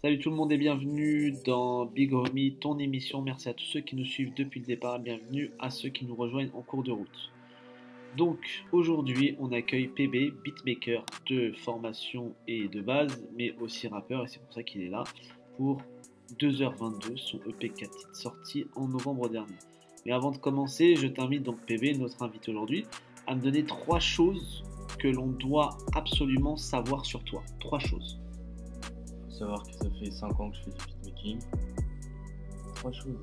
Salut tout le monde et bienvenue dans Big Homie, ton émission. Merci à tous ceux qui nous suivent depuis le départ. Bienvenue à ceux qui nous rejoignent en cours de route. Donc aujourd'hui, on accueille PB, beatmaker de formation et de base, mais aussi rappeur, et c'est pour ça qu'il est là pour 2h22, son EP 4 titres sorti en novembre dernier. Mais avant de commencer, je t'invite donc PB, notre invité aujourd'hui, à me donner trois choses que l'on doit absolument savoir sur toi. Trois choses. Faut savoir que ça fait 5 ans que je fais du beatmaking. Trois choses.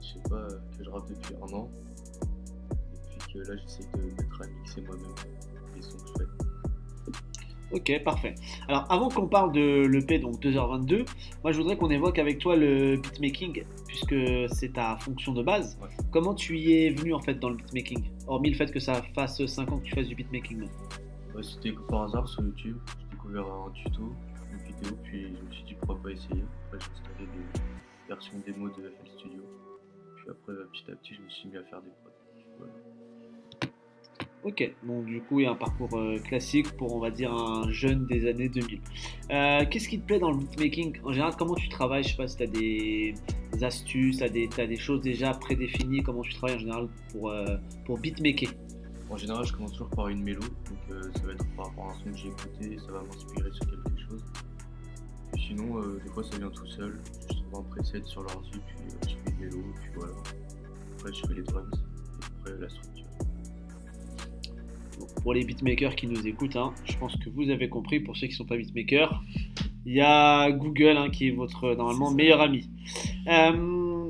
Je sais pas, que je rappe depuis un an. Et puis que là j'essaie de mettre à mixer moi-même les sons que je fais. Ok, parfait. Alors, avant qu'on parle de l'EP, donc 2h22, moi je voudrais qu'on évoque avec toi le beatmaking, puisque c'est ta fonction de base. Ouais. Comment tu y es venu en fait dans le beatmaking? Hormis le fait que ça fasse 5 ans que tu fasses du beatmaking. Ouais, C'était par hasard sur YouTube. J'ai découvert un tuto, une vidéo, puis je me suis dit pourquoi pas essayer. Après j'ai installé des versions démo de FL Studio. Puis après petit à petit je me suis mis à faire des prods. Voilà. Ok, donc du coup, il y a un parcours euh, classique pour, on va dire, un jeune des années 2000. Euh, Qu'est-ce qui te plaît dans le beatmaking? En général, comment tu travailles? Je sais pas si tu as des, astuces, tu as, des choses déjà prédéfinies, comment tu travailles en général pour, euh, pour beatmaker? En général, je commence toujours par une mélo, donc ça va être par rapport à un son que j'ai écouté, ça va m'inspirer sur quelque chose. Puis sinon, des fois ça vient tout seul, je trouve un preset sur l'ordi, puis je fais une mélo, puis voilà. Après, je fais les drums, et après la structure. Pour les beatmakers qui nous écoutent, hein, je pense que vous avez compris. Pour ceux qui ne sont pas beatmakers, il y a Google hein, qui est votre normalement meilleur ami. Euh,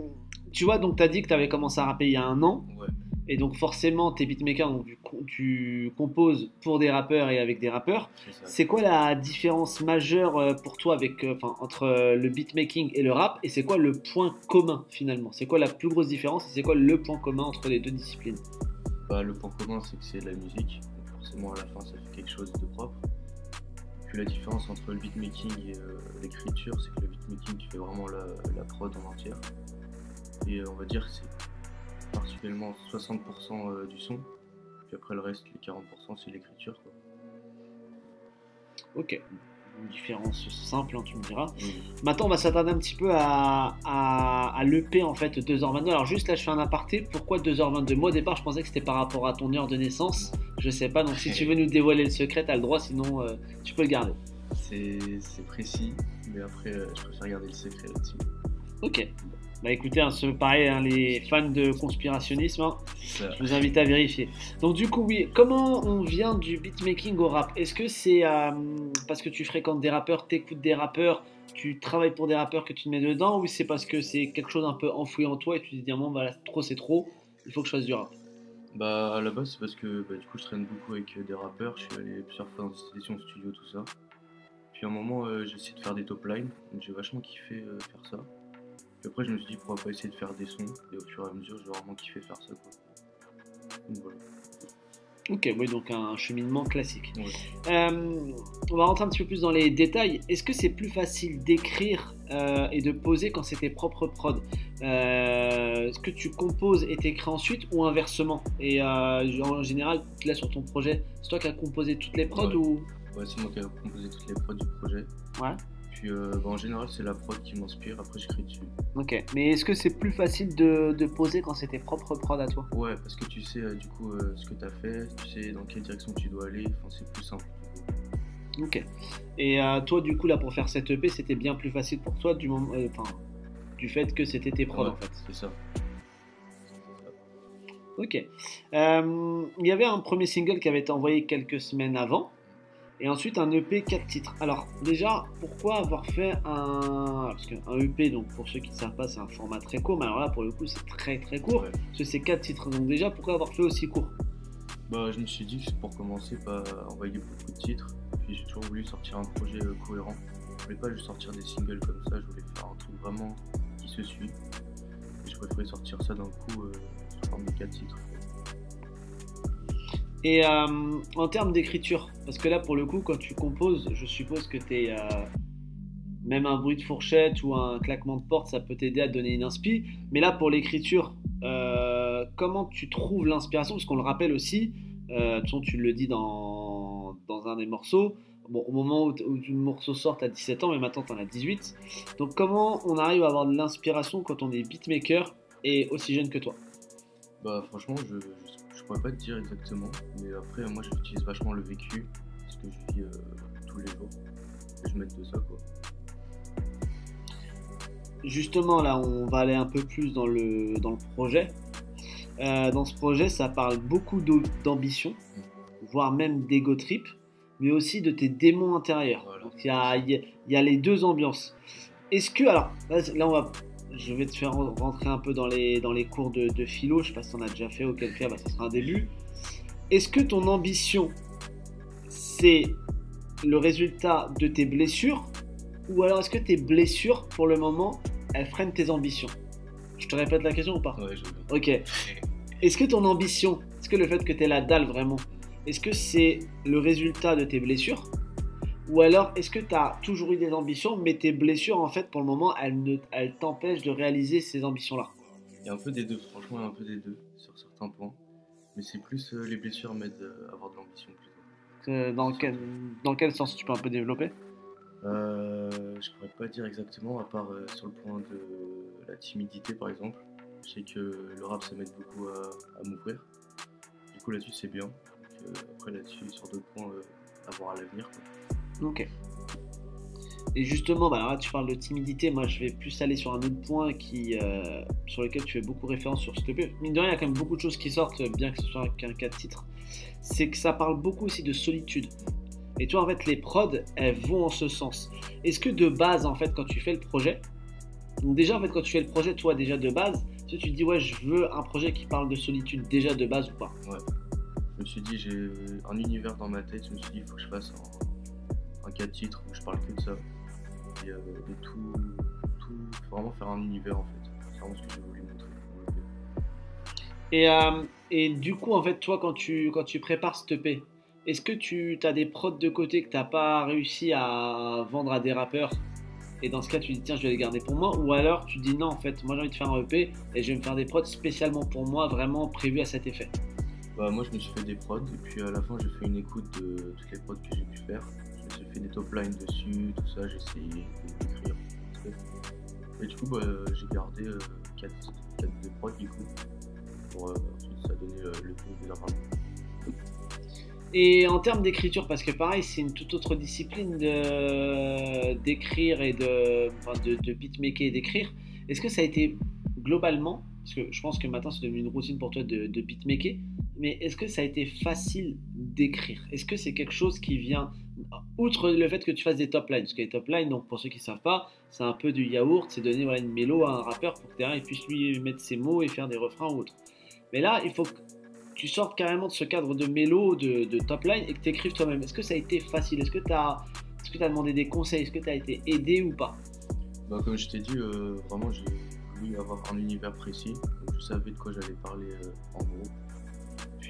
tu vois, donc tu as dit que tu avais commencé à rapper il y a un an. Ouais, Et donc forcément, tu es beatmaker, donc tu, tu composes pour des rappeurs et avec des rappeurs. c'est quoi la différence majeure euh, pour toi avec, euh, enfin, entre le beatmaking et le rap? Et c'est quoi le point commun finalement? C'est quoi la plus grosse différence et c'est quoi le point commun entre les deux disciplines? Le point commun, c'est que c'est de la musique, donc forcément à la fin ça fait quelque chose de propre. Puis la différence entre le beatmaking et euh, l'écriture, c'est que le beatmaking tu fais vraiment la, prod en entière. Et euh, on va dire que c'est particulièrement 60% euh, du son, puis après le reste, les 40% c'est l'écriture. Ok, une différence simple, hein, tu me diras. Et Maintenant, on va s'attarder un petit peu à, à, à l'EP en fait 2h22. Alors, juste là, je fais un aparté. Pourquoi 2h22 Moi, au départ, je pensais que c'était par rapport à ton heure de naissance. Je sais pas, donc si tu veux nous dévoiler le secret, t'as le droit, sinon euh, tu peux le garder. c'est c'est précis, mais après euh, je préfère garder le secret là-dessus. Ok. Bah écoutez, hein, c'est pareil, hein, les fans de conspirationnisme, hein, je vous invite à vérifier. Donc du coup, oui, comment on vient du beatmaking au rap? Est-ce que c'est euh, parce que tu fréquentes des rappeurs, t'écoutes des rappeurs, tu travailles pour des rappeurs que tu te mets dedans, ou c'est parce que c'est quelque chose un peu enfoui en toi et tu te dis, bon, voilà, trop c'est trop, il faut que je fasse du rap? Bah à la base c'est parce que bah, du coup je traîne beaucoup avec euh, des rappeurs, je suis allé plusieurs fois dans des sessions studio tout ça. Puis à un moment euh, j'ai essayé de faire des top lines, donc j'ai vachement kiffé euh, faire ça. Puis après je me suis dit pourquoi pas essayer de faire des sons et au fur et à mesure j'ai vraiment kiffé faire ça quoi. Donc voilà. Ok, oui, donc un cheminement classique. Euh, on va rentrer un petit peu plus dans les détails. Est-ce que c'est plus facile d'écrire euh, et de poser quand c'est tes propres prods? Euh, Est-ce que tu composes et t'écris ensuite ou inversement? Et en général, là sur ton projet, c'est toi qui as composé toutes les prods Ouais. ou? Ouais c'est moi qui ai composé toutes les prods du projet. Ouais. Puis euh, bah, en général c'est la prod qui m'inspire, après j'écris dessus. Ok, mais est-ce que c'est plus facile de, de poser quand c'est tes propres prods à toi? Ouais parce que tu sais euh, du coup euh, ce que t'as fait, tu sais dans quelle direction tu dois aller, enfin c'est plus simple. Ok. Et toi, du coup, là, pour faire cette EP, c'était bien plus facile pour toi du, moment, du fait que c'était tes prods Ouais, en fait. C'est ça. Ok. Il y avait un premier single qui avait été envoyé quelques semaines avant. Et ensuite un EP 4 titres. Alors déjà, pourquoi avoir fait un... Parce qu'un EP, donc pour ceux qui ne savent pas, c'est un format très court. Mais alors là, pour le coup, c'est très très court. Ouais. Parce que c'est 4 titres. Donc déjà, pourquoi avoir fait aussi court? Bah, je me suis dit que c'est pour commencer, pas envoyer beaucoup de titres. Puis j'ai toujours voulu sortir un projet euh, cohérent. Je voulais pas juste sortir des singles comme ça, je voulais faire un truc vraiment qui se suit. Et je préférais sortir ça d'un coup euh, sous forme de 4 titres. Et euh, en termes d'écriture, parce que là, pour le coup, quand tu composes, je suppose que tu es... même un bruit de fourchette ou un claquement de porte, ça peut t'aider à donner une inspi. Mais là, pour l'écriture, euh, euh, comment tu trouves l'inspiration? Parce qu'on le rappelle aussi, euh, tu le dis dans, un des morceaux. Bon, au moment où, où le morceau sort, as 17 ans, mais maintenant tu en as 18. Donc, comment on arrive à avoir de l'inspiration quand on est beatmaker et aussi jeune que toi? Bah franchement, je, je, pourrais pas te dire exactement, mais après moi j'utilise vachement le vécu, ce que je vis euh, tous les jours, et je m'aide de ça quoi. Justement, là, on va aller un peu plus dans le, dans le projet. Euh, dans ce projet, ça parle beaucoup d'ambition, voire même d'ego trip, mais aussi de tes démons intérieurs. Voilà. Donc, il y a, y a- il y a les deux ambiances. Est-ce que, alors, là, on va, je vais te faire rentrer un peu dans les, dans les cours de, de philo, je sais pas si on a déjà fait, auquel cas, bah, ça sera un début. Est-ce que ton ambition, c'est le résultat de tes blessures, ou alors est-ce que tes blessures, pour le moment, elles freinent tes ambitions? Je te répète la question ou pas? Ouais, je. Ok. Est-ce que ton ambition, est-ce que le fait que tu la dalle vraiment, est-ce que c'est le résultat de tes blessures? Ou alors est-ce que tu as toujours eu des ambitions, mais tes blessures, en fait, pour le moment, elles, ne- elles t'empêchent de réaliser ces ambitions-là? Il y a un peu des deux, franchement, il y a un peu des deux sur certains points, mais c'est plus euh, les blessures m'aident euh, à avoir de l'ambition plutôt. Euh, dans quel, dans quel sens tu peux un peu développer? Euh, je pourrais pas dire exactement, à part euh, sur le point de la timidité par exemple. Je sais que le rap ça m'aide beaucoup à, à m'ouvrir. Du coup là-dessus c'est bien. Donc, après là-dessus, sur d'autres points, à voir à l'avenir. quoi. Ok. Et justement, bah, là, tu parles de timidité. Moi, je vais plus aller sur un autre point qui, euh, sur lequel tu fais beaucoup référence sur ce EP. Mine de rien, il y a quand même beaucoup de choses qui sortent, bien que ce soit qu'un cas de titre. C'est que ça parle beaucoup aussi de solitude. Et toi, en fait, les prods, elles vont en ce sens. Est-ce que de base, en fait, quand tu fais le projet, donc déjà, en fait, quand tu fais le projet, toi, déjà de base, tu te dis, ouais, je veux un projet qui parle de solitude déjà de base ou pas? Je me suis dit, j'ai un univers dans ma tête. Je me suis dit, il faut que je fasse un, un cas de titre où je parle que de ça. Et euh, de tout, tout, faut vraiment faire un univers en fait. C'est vraiment ce que j'ai voulu montrer. Et, euh, et du coup, en fait, toi, quand tu, quand tu prépares cette EP, est-ce que tu as des prods de côté que tu n'as pas réussi à vendre à des rappeurs? Et dans ce cas, tu dis, tiens, je vais les garder pour moi Ou alors, tu dis, non, en fait, moi, j'ai envie de faire un EP et je vais me faire des prods spécialement pour moi, vraiment prévus à cet effet. Bah, moi, je me suis fait des prods et puis à la fin, j'ai fait une écoute de toutes les prods que j'ai pu faire. Fait des top lines dessus, tout ça, j'ai essayé d'écrire. Et du coup, bah, j'ai gardé 4, des prods du coup. Pour euh, ensuite, ça donner euh, le tout de la. Et en termes d'écriture, parce que pareil, c'est une toute autre discipline de- d'écrire et de, de, de beatmaker et d'écrire. Est-ce que ça a été globalement, parce que je pense que maintenant c'est devenu une routine pour toi de, de beatmaker, mais est-ce que ça a été facile d'écrire? Est-ce que c'est quelque chose qui vient, outre le fait que tu fasses des top lines, parce que les top lines, donc pour ceux qui ne savent pas, c'est un peu du yaourt, c'est donner une mélo à un rappeur pour que derrière il puisse lui mettre ses mots et faire des refrains ou autre. Mais là, il faut que tu sortes carrément de ce cadre de mélo, de, top line et que tu écrives toi-même. Est-ce que ça a été facile? Est-ce que tu as, demandé des conseils? Est-ce que tu as été aidé ou pas? Bah, comme je t'ai dit, euh, vraiment, j'ai voulu avoir un univers précis. Je savais de quoi j'allais parler euh, en gros.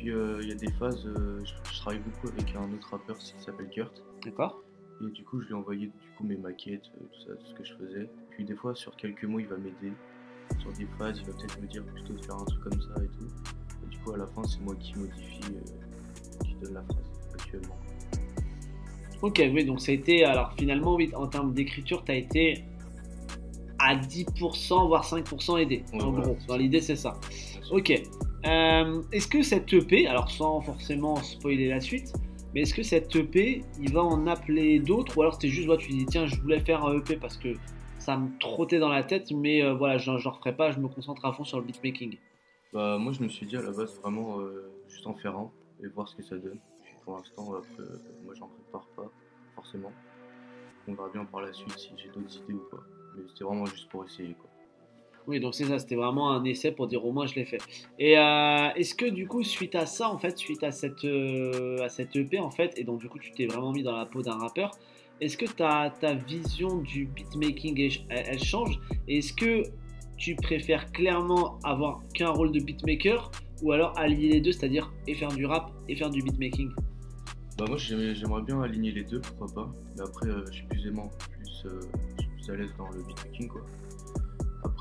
Puis, euh, il y a des phases, euh, je, je travaille beaucoup avec un autre rappeur qui s'appelle Kurt. D'accord Et du coup, je lui ai envoyé du coup, mes maquettes, euh, tout ça, tout ce que je faisais. Puis, des fois, sur quelques mots, il va m'aider. Sur des phases, il va peut-être me dire plutôt de faire un truc comme ça et tout. Et du coup, à la fin, c'est moi qui modifie, euh, qui donne la phrase actuellement. Ok, oui, donc ça a été. Alors finalement, oui, en termes d'écriture, tu as été à 10%, voire 5% aidé. Ouais, en voilà, gros, dans l'idée, c'est ça. Ok. Euh, est-ce que cette EP, alors sans forcément spoiler la suite, mais est-ce que cette EP, il va en appeler d'autres Ou alors c'était juste, voilà, tu dis, tiens, je voulais faire un EP parce que ça me trottait dans la tête, mais euh, voilà, je ne referai pas, je me concentre à fond sur le beatmaking. Bah, moi, je me suis dit à la base vraiment euh, juste en faire un et voir ce que ça donne. Pour l'instant, moi, j'en prépare pas forcément. On verra bien par la suite si j'ai d'autres idées ou pas. Mais c'était vraiment juste pour essayer quoi. Oui, donc c'est ça, c'était vraiment un essai pour dire au moins je l'ai fait. Et euh, est-ce que du coup, suite à ça, en fait, suite à cette, euh, à cette EP, en fait, et donc du coup, tu t'es vraiment mis dans la peau d'un rappeur, est-ce que ta, ta vision du beatmaking, elle, elle change? Est-ce que tu préfères clairement avoir qu'un rôle de beatmaker ou alors allier les deux, c'est-à-dire et faire du rap et faire du beatmaking? Bah, moi, j'aimerais bien aligner les deux, pourquoi pas. Mais après, euh, je suis plus aimant, plus, je suis plus à l'aise dans le beatmaking quoi.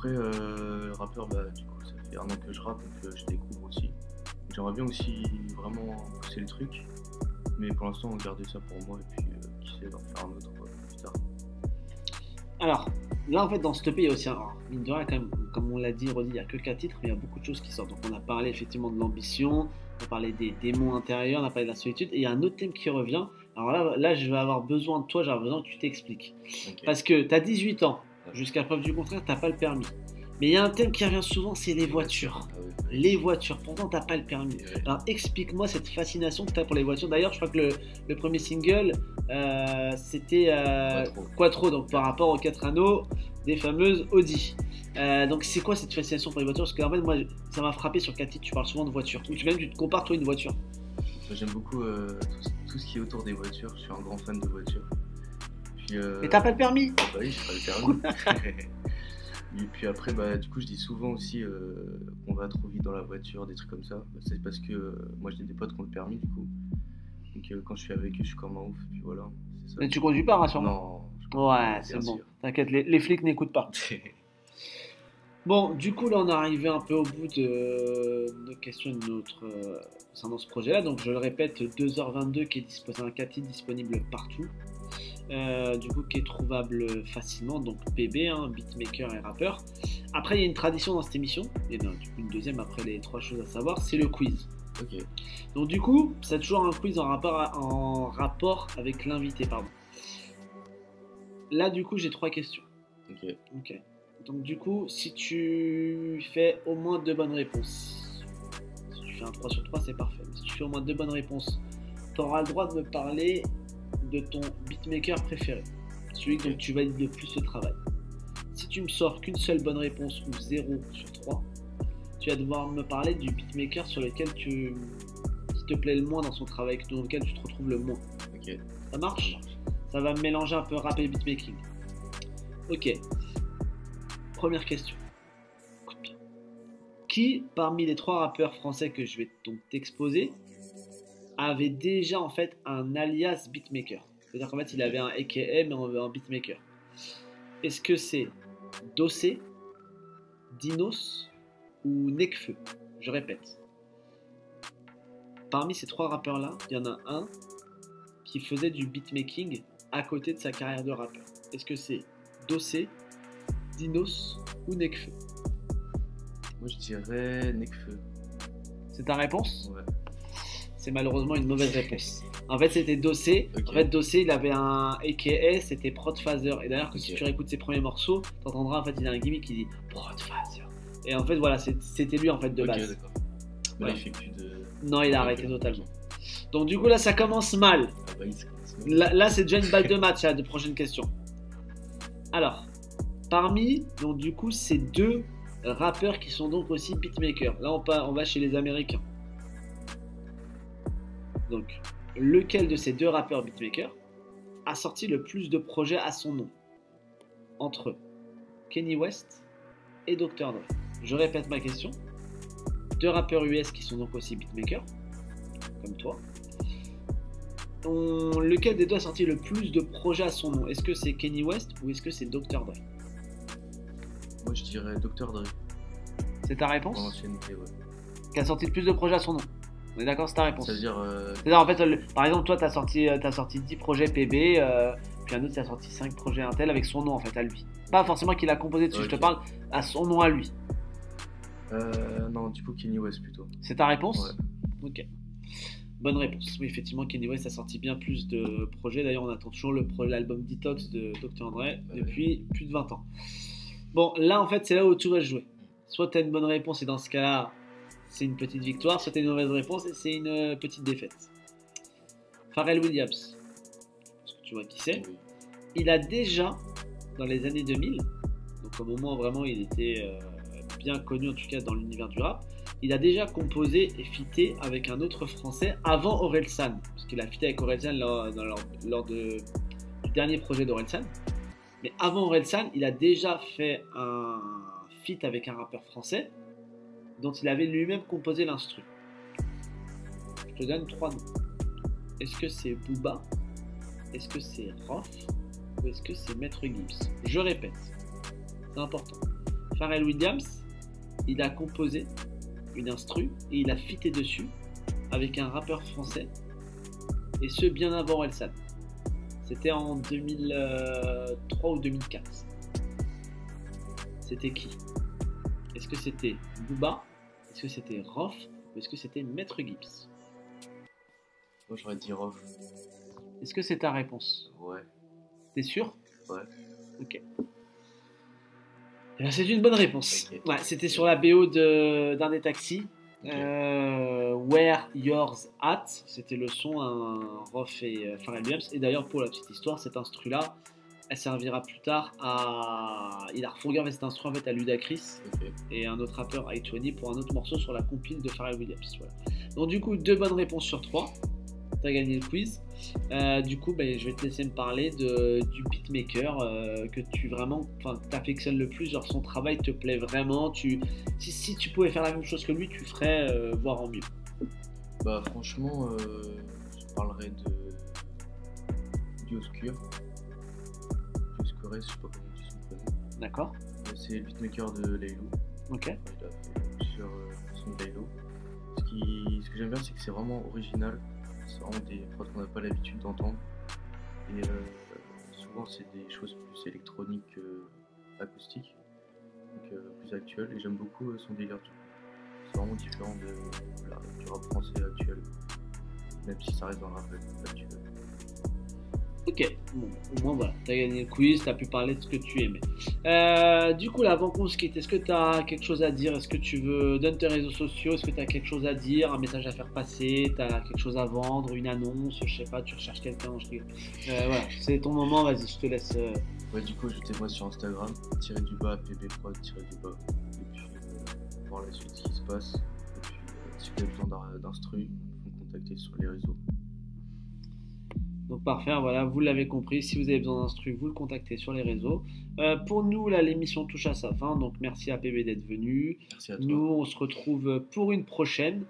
Après, euh, rappeur, bah, du coup, ça fait un an que je rappe, donc euh, je découvre aussi. J'aimerais bien aussi vraiment pousser le truc, mais pour l'instant, on garder ça pour moi et puis euh, qui sait, en faire un autre euh, plus tard. Alors, là en fait dans ce EP il y a aussi un. alors, Mine de rien, quand même, comme on l'a dit, redit, il n'y a que 4 titres, mais il y a beaucoup de choses qui sortent. Donc on a parlé effectivement de l'ambition, on a parlé des démons intérieurs, on a parlé de la solitude, et il y a un autre thème qui revient. Alors là, là je vais avoir besoin de toi, j'ai besoin que tu t'expliques. Parce que tu as 18 ans, jusqu'à preuve du contraire, tu pas le permis. Mais il y a un thème qui revient souvent, c'est les voitures. Ah Les voitures, pourtant t'as pas le permis. Alors explique-moi cette fascination que tu as pour les voitures. D'ailleurs, je crois que le, le premier single, euh, c'était euh, Quattro. Quattro, donc par rapport aux quatre anneaux des fameuses Audi. Euh, donc c'est quoi cette fascination pour les voitures? Parce que en fait, moi, ça m'a frappé sur Cathy, tu parles souvent de voitures. Ou tu même tu te compares toi une voiture. J'aime beaucoup tout, tout ce qui est autour des voitures. Je suis un grand fan de voitures. Puis, euh, Mais t'as pas le permis Bah oui, j'ai pas le permis. Et puis après, bah, du coup, je dis souvent aussi euh, qu'on va trop vite dans la voiture, des trucs comme ça. Bah, c'est parce que euh, moi, j'ai des potes qui ont le permis, du coup. Donc, euh, quand je suis avec eux, je suis comme un ouf. Puis voilà, c'est ça. Mais tu conduis pas, rassure-moi. Non. je- Ouais, c'est bon. T'inquiète, les, les flics n'écoutent pas. Bon, du coup, là, on est arrivé un peu au bout de nos questions de notre, euh, concernant ce projet-là. Donc, je le répète, 2h22 qui est disposé, un 4 titres disponible partout. Euh, du coup, qui est trouvable facilement. Donc, PB, hein, beatmaker et rappeur. Après, il y a une tradition dans cette émission, et ben, du coup, une deuxième après les trois choses à savoir, c'est le quiz. Donc, du coup, c'est toujours un quiz en rapport, à- en rapport avec l'invité, pardon. Là, du coup, j'ai trois questions. Ok. Ok. Donc du coup, si tu fais au moins deux bonnes réponses, si tu fais un 3 sur 3, c'est parfait. Mais si tu fais au moins deux bonnes réponses, tu auras le droit de me parler de ton beatmaker préféré, celui dont tu valides le plus le travail. Si tu me sors qu'une seule bonne réponse ou 0 sur 3, tu vas devoir me parler du beatmaker sur lequel tu qui te plaît le moins dans son travail, dans lequel tu te retrouves le moins. Ça marche? Ça va me mélanger un peu rap et beatmaking. Ok. Première question. Qui, parmi les trois rappeurs français que je vais donc t'exposer, avait déjà en fait un alias beatmaker C'est-à-dire qu'en fait il avait un AKA mais en, en beatmaker. Est-ce que c'est Dossé, Dinos ou Nekfeu? Je répète. Parmi ces trois rappeurs-là, il y en a un qui faisait du beatmaking à côté de sa carrière de rappeur. Est-ce que c'est Dossé, Dinos ou Nekfeu? Moi, je dirais Nekfeu. C'est ta réponse? Ouais. C'est malheureusement une mauvaise réponse. En fait, c'était Dossé. En fait, Dossé, il avait un AKA, c'était Prod Phaser. Et d'ailleurs, que si tu réécoutes ses premiers morceaux, t'entendras en fait, il a un gimmick qui dit Prod Phaser. Et en fait, voilà, c'était lui en fait de base. d'accord. Mais là, Ouais. il fait plus de. Non, il a arrêté totalement. Donc, du coup, là, ça commence mal. Ah bah, commence mal. Là, là, c'est déjà une balle de match, là, de prochaine question. Alors, parmi, donc du coup, ces deux rappeurs qui sont donc aussi beatmakers. Là, on va chez les Américains. Donc, lequel de ces deux rappeurs beatmakers a sorti le plus de projets à son nom Entre Kenny West et Dr. Dre. Je répète ma question. Deux rappeurs US qui sont donc aussi beatmakers, comme toi. On- lequel des deux a sorti le plus de projets à son nom? Est-ce que c'est Kenny West ou est-ce que c'est Dr. Dre Moi, je dirais Dr. Dre. C'est ta réponse? L'ancienneté, ouais. Qui a sorti le plus de projets à son nom On est d'accord, c'est ta réponse Ça veut dire. euh, C'est-à-dire, en fait, le- par exemple, toi, tu as sorti, euh, t'as sorti 10 projets PB, euh, puis un autre, a sorti 5 projets Intel avec son nom, en fait, à lui. Pas forcément qu'il a composé dessus, je te parle à son nom à lui. euh, non, du coup, Kenny West plutôt. C'est ta réponse Ok. Bonne réponse. Oui, effectivement, Kenny West a sorti bien plus de projets. D'ailleurs, on attend toujours l'album Detox de Dr. Dre depuis plus de 20 ans. Bon, là, en fait, c'est là où tout va jouer. Soit tu as une bonne réponse et dans ce cas-là, c'est une petite victoire, as une mauvaise réponse et c'est une euh, petite défaite. Pharrell Williams. Est-ce que tu vois qui c'est? Il a déjà, dans les années 2000, donc au moment où vraiment il était euh, bien connu, en tout cas dans l'univers du rap, il a déjà composé et fité avec un autre français avant Orelsan, parce qu'il a fité avec Orelsan lors, lors- lors de- du dernier projet d'Orelsan. Mais avant Orelsan, il a déjà fait un feat avec un rappeur français dont il avait lui-même composé l'instru. Je te donne trois noms. Est-ce que c'est Booba? Est-ce que c'est Rof? Ou est-ce que c'est Maître Gibbs? Je répète, c'est important. Pharrell Williams, il a composé une instru et il a fité dessus avec un rappeur français. Et ce, bien avant Elsan. C'était en 2003 ou 2004. C'était qui? Est-ce que c'était Booba? Est-ce que c'était Rof Ou est-ce que c'était Maître Gibbs Moi j'aurais dit Rof. Est-ce que c'est ta réponse Ouais. T'es sûr Ouais. Ok. Eh ben, c'est une bonne réponse. Ouais, c'était sur la BO de- d'un des taxis. Euh, Where Yours At, c'était le son, un Rof et euh, Pharrell Williams. Et d'ailleurs, pour la petite histoire, cet instru-là, elle servira plus tard à. Il a refourgué cet instru en fait, à Ludacris et un autre rappeur, I20, pour un autre morceau sur la compile de Pharrell Williams. Voilà. Donc, du coup, deux bonnes réponses sur trois. T'as gagné le quiz. Euh, du coup, ben, je vais te laisser me parler de, du beatmaker euh, que tu vraiment, enfin, t'affectionnes le plus. Genre, son travail te plaît vraiment. Tu, si, si tu pouvais faire la même chose que lui, tu ferais, euh, voire en mieux. Bah franchement, euh, je parlerais de Dioscure. Je sais pas comment on dit son prénom. D'accord Euh, C'est le beatmaker de Laylo. Ok. Enfin, il a fait euh, sons de Laylo. Ce, qui, ce que j'aime bien, c'est que c'est vraiment original. C'est vraiment des prods qu'on n'a pas l'habitude d'entendre. Et euh, souvent, c'est des choses plus électroniques que acoustiques, donc euh, plus actuelles. Et j'aime beaucoup euh, son délire. C'est vraiment différent de, la- du rap français actuel, même si ça reste dans le rap actuel. Ok, au moins voilà, t'as gagné le quiz, t'as pu parler de ce que tu aimais. Euh, du coup, là, avant qu'on se quitte, est-ce que t'as quelque chose à dire? Est-ce que tu veux. Donne tes réseaux sociaux, est-ce que t'as quelque chose à dire Un message à faire passer? T'as quelque chose à vendre Une annonce Je sais pas, tu recherches quelqu'un je. Euh, Voilà, c'est ton moment, vas-y, je te laisse. euh, Ouais, du coup, ajoutez-moi sur Instagram, tiré du bas, pbprod, tiré du bas. Et puis, euh, voir la suite qui se passe. Et puis, si vous avez besoin d'instru, vous sur les réseaux. Donc parfait, voilà, vous l'avez compris, si vous avez besoin d'instru, vous le contactez sur les réseaux. Euh, pour nous, là, l'émission touche à sa fin, donc merci à PB d'être venu. Merci à toi. Nous, on se retrouve pour une prochaine.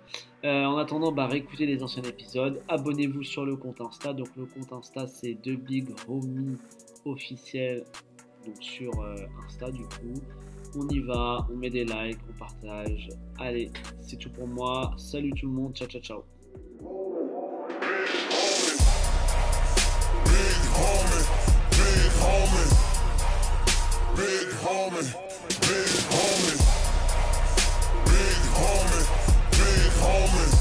Euh, en attendant, bah, réécoutez les anciens épisodes. Abonnez-vous sur le compte Insta. Donc, le compte Insta, c'est The Big Homie officiel. Donc, sur euh, Insta, du coup. On y va, on met des likes, on partage. Allez, c'est tout pour moi. Salut tout le monde. Ciao, ciao, ciao. homie, big homie, big homie, big homie, big homie.